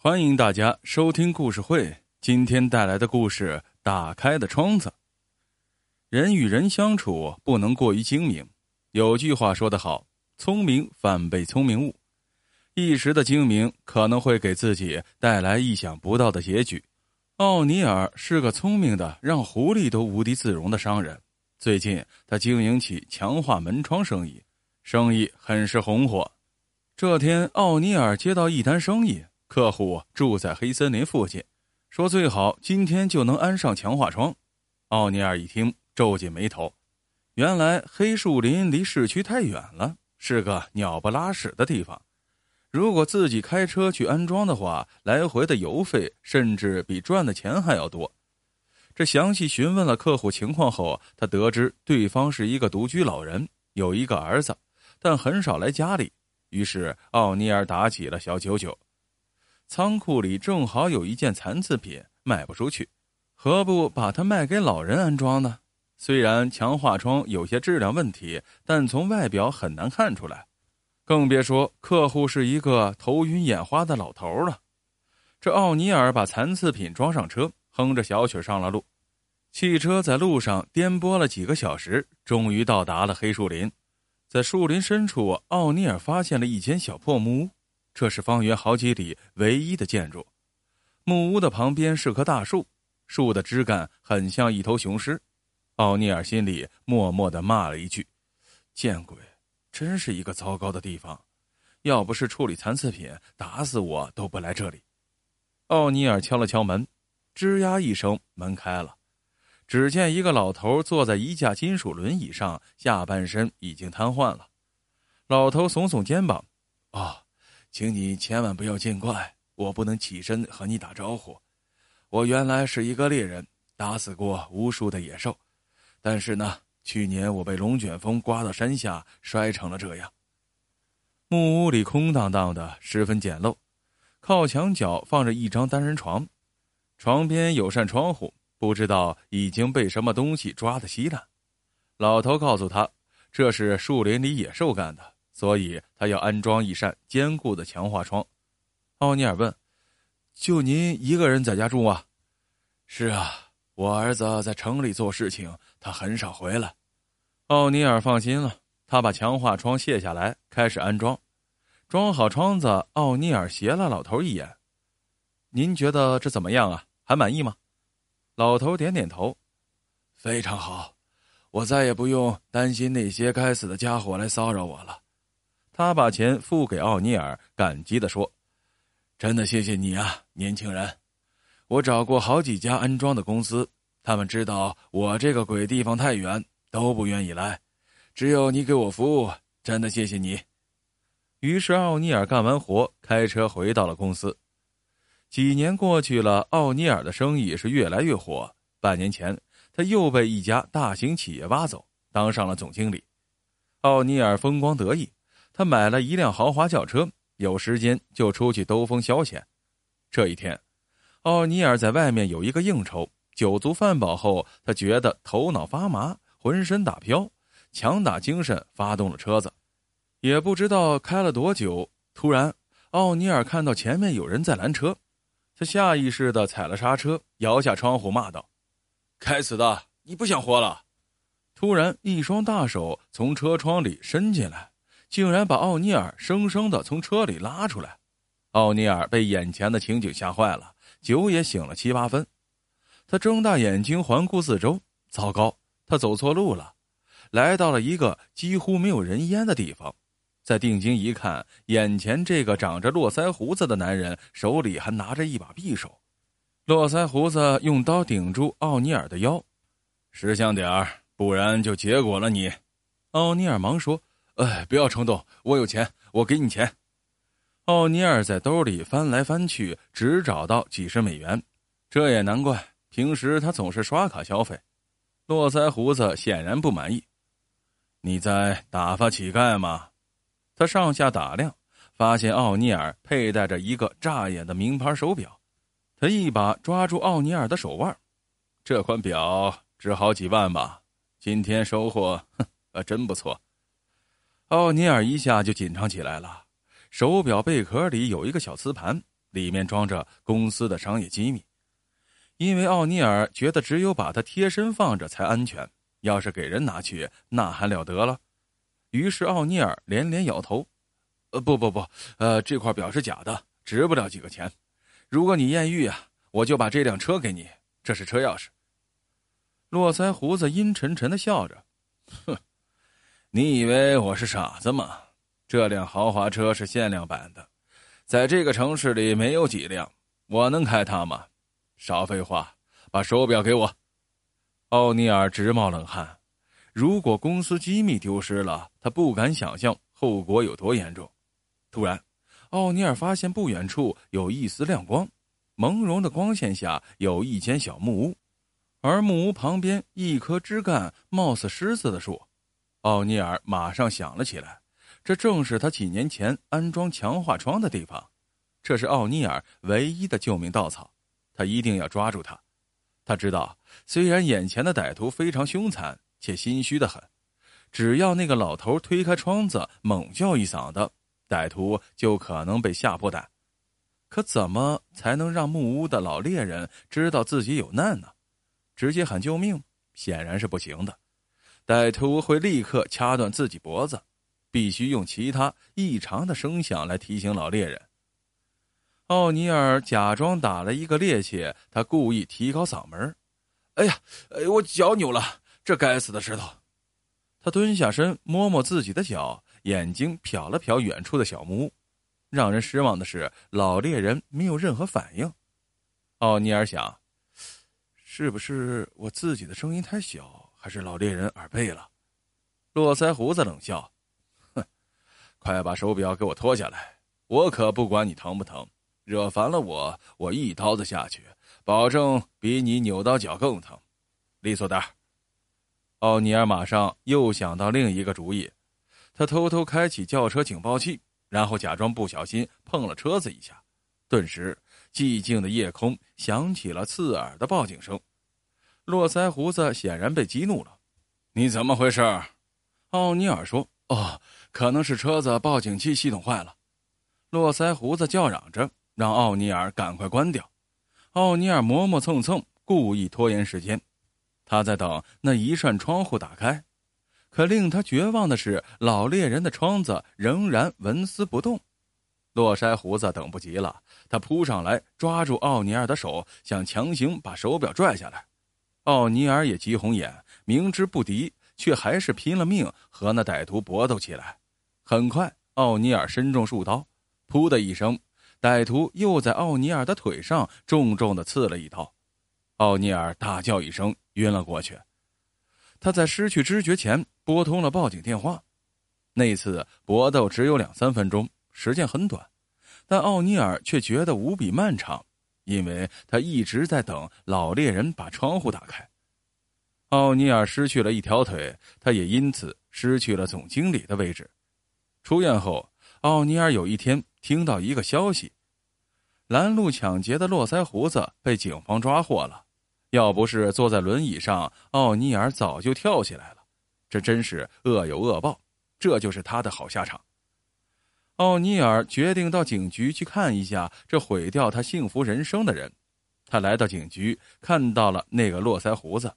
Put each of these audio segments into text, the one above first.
欢迎大家收听故事会。今天带来的故事《打开的窗子》。人与人相处不能过于精明。有句话说得好：“聪明反被聪明误。”一时的精明可能会给自己带来意想不到的结局。奥尼尔是个聪明的让狐狸都无地自容的商人。最近，他经营起强化门窗生意，生意很是红火。这天，奥尼尔接到一单生意。客户住在黑森林附近，说最好今天就能安上强化窗。奥尼尔一听，皱紧眉头。原来黑树林离市区太远了，是个鸟不拉屎的地方。如果自己开车去安装的话，来回的油费甚至比赚的钱还要多。这详细询问了客户情况后，他得知对方是一个独居老人，有一个儿子，但很少来家里。于是奥尼尔打起了小九九。仓库里正好有一件残次品卖不出去，何不把它卖给老人安装呢？虽然强化窗有些质量问题，但从外表很难看出来，更别说客户是一个头晕眼花的老头了。这奥尼尔把残次品装上车，哼着小曲上了路。汽车在路上颠簸了几个小时，终于到达了黑树林。在树林深处，奥尼尔发现了一间小破木屋。这是方圆好几里唯一的建筑，木屋的旁边是棵大树，树的枝干很像一头雄狮。奥尼尔心里默默的骂了一句：“见鬼，真是一个糟糕的地方！要不是处理残次品，打死我都不来这里。”奥尼尔敲了敲门，吱呀一声，门开了。只见一个老头坐在一架金属轮椅上，下半身已经瘫痪了。老头耸耸肩膀：“啊。”请你千万不要见怪，我不能起身和你打招呼。我原来是一个猎人，打死过无数的野兽，但是呢，去年我被龙卷风刮到山下，摔成了这样。木屋里空荡荡的，十分简陋，靠墙角放着一张单人床，床边有扇窗户，不知道已经被什么东西抓得稀烂。老头告诉他，这是树林里野兽干的。所以他要安装一扇坚固的强化窗。奥尼尔问：“就您一个人在家住啊？”“是啊，我儿子在城里做事情，他很少回来。”奥尼尔放心了，他把强化窗卸下来，开始安装。装好窗子，奥尼尔斜了老头一眼：“您觉得这怎么样啊？还满意吗？”老头点点头：“非常好，我再也不用担心那些该死的家伙来骚扰我了。”他把钱付给奥尼尔，感激地说：“真的谢谢你啊，年轻人！我找过好几家安装的公司，他们知道我这个鬼地方太远，都不愿意来。只有你给我服务，真的谢谢你。”于是奥尼尔干完活，开车回到了公司。几年过去了，奥尼尔的生意是越来越火。半年前，他又被一家大型企业挖走，当上了总经理。奥尼尔风光得意。他买了一辆豪华轿车，有时间就出去兜风消遣。这一天，奥尼尔在外面有一个应酬，酒足饭饱后，他觉得头脑发麻，浑身打飘，强打精神发动了车子。也不知道开了多久，突然，奥尼尔看到前面有人在拦车，他下意识的踩了刹车，摇下窗户骂道：“该死的，你不想活了！”突然，一双大手从车窗里伸进来。竟然把奥尼尔生生的从车里拉出来，奥尼尔被眼前的情景吓坏了，酒也醒了七八分。他睁大眼睛环顾四周，糟糕，他走错路了，来到了一个几乎没有人烟的地方。再定睛一看，眼前这个长着络腮胡子的男人手里还拿着一把匕首。络腮胡子用刀顶住奥尼尔的腰：“识相点儿，不然就结果了你。”奥尼尔忙说。哎，不要冲动！我有钱，我给你钱。奥尼尔在兜里翻来翻去，只找到几十美元。这也难怪，平时他总是刷卡消费。络腮胡子显然不满意。你在打发乞丐吗？他上下打量，发现奥尼尔佩戴着一个扎眼的名牌手表。他一把抓住奥尼尔的手腕，这款表值好几万吧？今天收获，哼，真不错。奥尼尔一下就紧张起来了。手表贝壳里有一个小磁盘，里面装着公司的商业机密。因为奥尼尔觉得只有把它贴身放着才安全，要是给人拿去，那还了得了。于是奥尼尔连连摇头：“呃，不不不，呃，这块表是假的，值不了几个钱。如果你艳遇啊，我就把这辆车给你，这是车钥匙。”络腮胡子阴沉沉的笑着：“哼，你以为我是傻子吗？这辆豪华车是限量版的。”在这个城市里没有几辆，我能开它吗？少废话，把手表给我。奥尼尔直冒冷汗。如果公司机密丢失了，他不敢想象后果有多严重。突然，奥尼尔发现不远处有一丝亮光，朦胧的光线下有一间小木屋，而木屋旁边一棵枝干貌似狮子的树。奥尼尔马上想了起来。这正是他几年前安装强化窗的地方，这是奥尼尔唯一的救命稻草，他一定要抓住他。他知道，虽然眼前的歹徒非常凶残且心虚的很，只要那个老头推开窗子猛叫一嗓子，歹徒就可能被吓破胆。可怎么才能让木屋的老猎人知道自己有难呢？直接喊救命显然是不行的，歹徒会立刻掐断自己脖子。必须用其他异常的声响来提醒老猎人。奥尼尔假装打了一个趔趄，他故意提高嗓门：“哎呀，哎，我脚扭了，这该死的石头！”他蹲下身摸摸自己的脚，眼睛瞟了瞟远处的小木屋。让人失望的是，老猎人没有任何反应。奥尼尔想：是不是我自己的声音太小，还是老猎人耳背了？络腮胡子冷笑。哼快把手表给我脱下来！我可不管你疼不疼，惹烦了我，我一刀子下去，保证比你扭到脚更疼。利索点奥尼尔马上又想到另一个主意，他偷偷开启轿车警报器，然后假装不小心碰了车子一下。顿时，寂静的夜空响起了刺耳的报警声。络腮胡子显然被激怒了：“你怎么回事？”奥尼尔说：“哦。”可能是车子报警器系统坏了，络腮胡子叫嚷着让奥尼尔赶快关掉。奥尼尔磨磨蹭蹭，故意拖延时间。他在等那一扇窗户打开，可令他绝望的是，老猎人的窗子仍然纹丝不动。络腮胡子等不及了，他扑上来抓住奥尼尔的手，想强行把手表拽下来。奥尼尔也急红眼，明知不敌。却还是拼了命和那歹徒搏斗起来。很快，奥尼尔身中数刀，噗的一声，歹徒又在奥尼尔的腿上重重的刺了一刀。奥尼尔大叫一声，晕了过去。他在失去知觉前拨通了报警电话。那次搏斗只有两三分钟，时间很短，但奥尼尔却觉得无比漫长，因为他一直在等老猎人把窗户打开。奥尼尔失去了一条腿，他也因此失去了总经理的位置。出院后，奥尼尔有一天听到一个消息：拦路抢劫的络腮胡子被警方抓获了。要不是坐在轮椅上，奥尼尔早就跳起来了。这真是恶有恶报，这就是他的好下场。奥尼尔决定到警局去看一下这毁掉他幸福人生的人。他来到警局，看到了那个络腮胡子。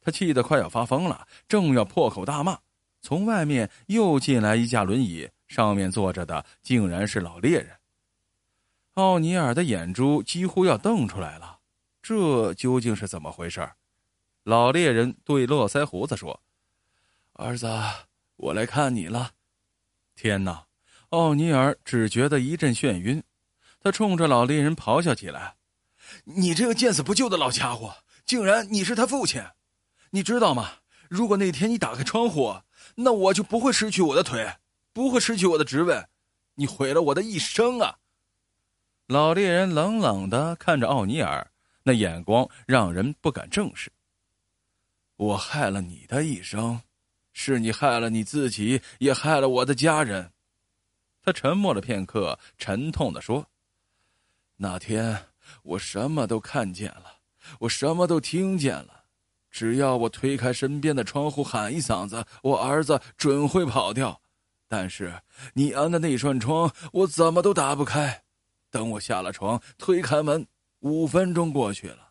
他气得快要发疯了，正要破口大骂，从外面又进来一架轮椅，上面坐着的竟然是老猎人。奥尼尔的眼珠几乎要瞪出来了，这究竟是怎么回事？老猎人对络腮胡子说：“儿子，我来看你了。”天哪！奥尼尔只觉得一阵眩晕，他冲着老猎人咆哮起来：“你这个见死不救的老家伙，竟然你是他父亲！”你知道吗？如果那天你打开窗户，那我就不会失去我的腿，不会失去我的职位。你毁了我的一生啊！老猎人冷冷的看着奥尼尔，那眼光让人不敢正视。我害了你的一生，是你害了你自己，也害了我的家人。他沉默了片刻，沉痛的说：“那天我什么都看见了，我什么都听见了。”只要我推开身边的窗户喊一嗓子，我儿子准会跑掉。但是你安的那扇窗，我怎么都打不开。等我下了床，推开门，五分钟过去了，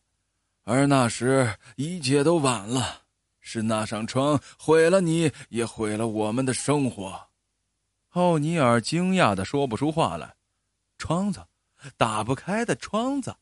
而那时一切都晚了。是那扇窗毁了你，也毁了我们的生活。奥尼尔惊讶的说不出话来。窗子，打不开的窗子。